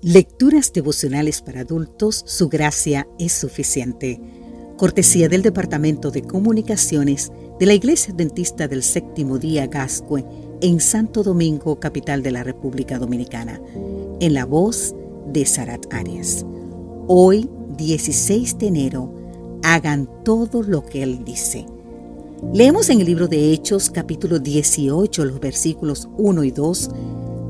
Lecturas devocionales para adultos, su gracia es suficiente. Cortesía del Departamento de Comunicaciones de la Iglesia Dentista del Séptimo Día Gascue en Santo Domingo, capital de la República Dominicana, en la voz de Sarat Arias. Hoy, 16 de enero, hagan todo lo que Él dice. Leemos en el libro de Hechos, capítulo 18, los versículos 1 y 2.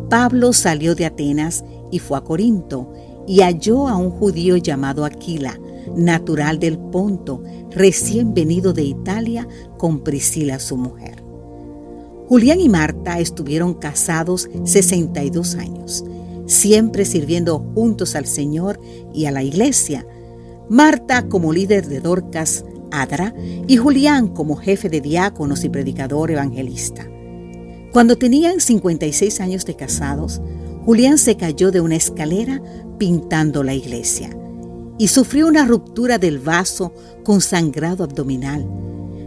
Pablo salió de Atenas y fue a Corinto y halló a un judío llamado Aquila, natural del Ponto, recién venido de Italia con Priscila su mujer. Julián y Marta estuvieron casados 62 años, siempre sirviendo juntos al Señor y a la iglesia. Marta como líder de Dorcas, Adra, y Julián como jefe de diáconos y predicador evangelista. Cuando tenían 56 años de casados, Julián se cayó de una escalera pintando la iglesia y sufrió una ruptura del vaso con sangrado abdominal.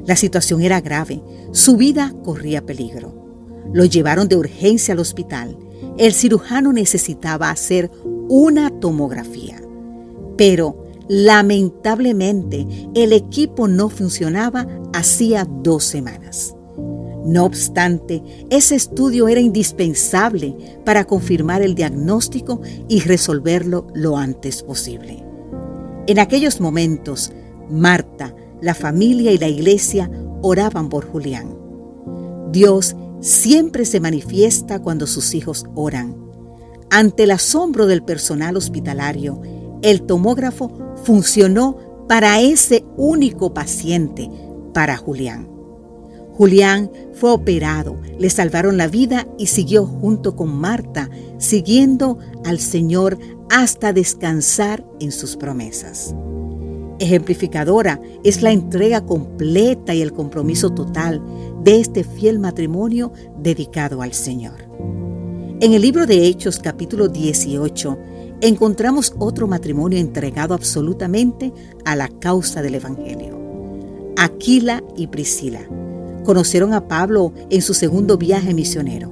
La situación era grave, su vida corría peligro. Lo llevaron de urgencia al hospital. El cirujano necesitaba hacer una tomografía. Pero, lamentablemente, el equipo no funcionaba hacía dos semanas. No obstante, ese estudio era indispensable para confirmar el diagnóstico y resolverlo lo antes posible. En aquellos momentos, Marta, la familia y la iglesia oraban por Julián. Dios siempre se manifiesta cuando sus hijos oran. Ante el asombro del personal hospitalario, el tomógrafo funcionó para ese único paciente, para Julián. Julián fue operado, le salvaron la vida y siguió junto con Marta, siguiendo al Señor hasta descansar en sus promesas. Ejemplificadora es la entrega completa y el compromiso total de este fiel matrimonio dedicado al Señor. En el libro de Hechos capítulo 18 encontramos otro matrimonio entregado absolutamente a la causa del Evangelio. Aquila y Priscila Conocieron a Pablo en su segundo viaje misionero.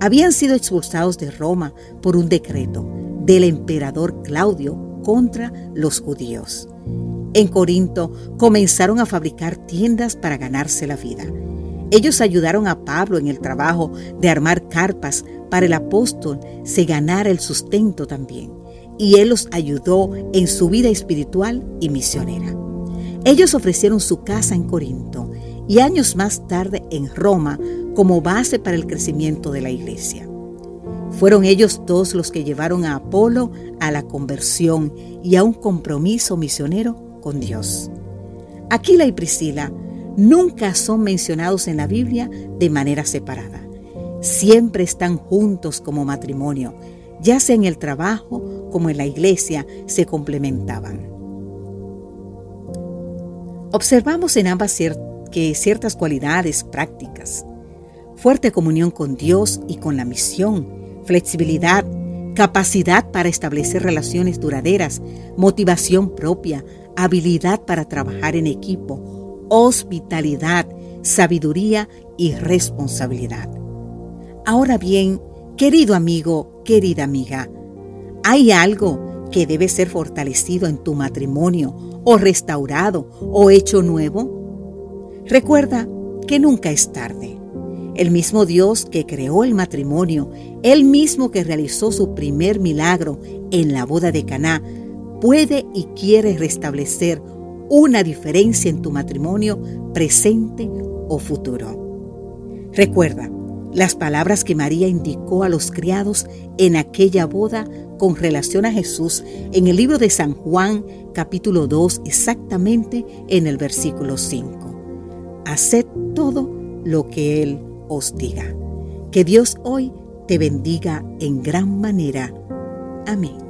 Habían sido expulsados de Roma por un decreto del emperador Claudio contra los judíos. En Corinto comenzaron a fabricar tiendas para ganarse la vida. Ellos ayudaron a Pablo en el trabajo de armar carpas para el apóstol se ganara el sustento también. Y él los ayudó en su vida espiritual y misionera. Ellos ofrecieron su casa en Corinto y años más tarde en Roma como base para el crecimiento de la iglesia. Fueron ellos dos los que llevaron a Apolo a la conversión y a un compromiso misionero con Dios. Aquila y Priscila nunca son mencionados en la Biblia de manera separada. Siempre están juntos como matrimonio, ya sea en el trabajo como en la iglesia, se complementaban. Observamos en ambas ciertas cualidades prácticas, fuerte comunión con Dios y con la misión, flexibilidad, capacidad para establecer relaciones duraderas, motivación propia, habilidad para trabajar en equipo, hospitalidad, sabiduría y responsabilidad. Ahora bien, querido amigo, querida amiga, ¿hay algo que debe ser fortalecido en tu matrimonio o restaurado o hecho nuevo? Recuerda que nunca es tarde. El mismo Dios que creó el matrimonio, el mismo que realizó su primer milagro en la boda de Caná, puede y quiere restablecer una diferencia en tu matrimonio presente o futuro. Recuerda las palabras que María indicó a los criados en aquella boda con relación a Jesús en el libro de San Juan capítulo 2 exactamente en el versículo 5 haced todo lo que Él os diga. Que Dios hoy te bendiga en gran manera. Amén.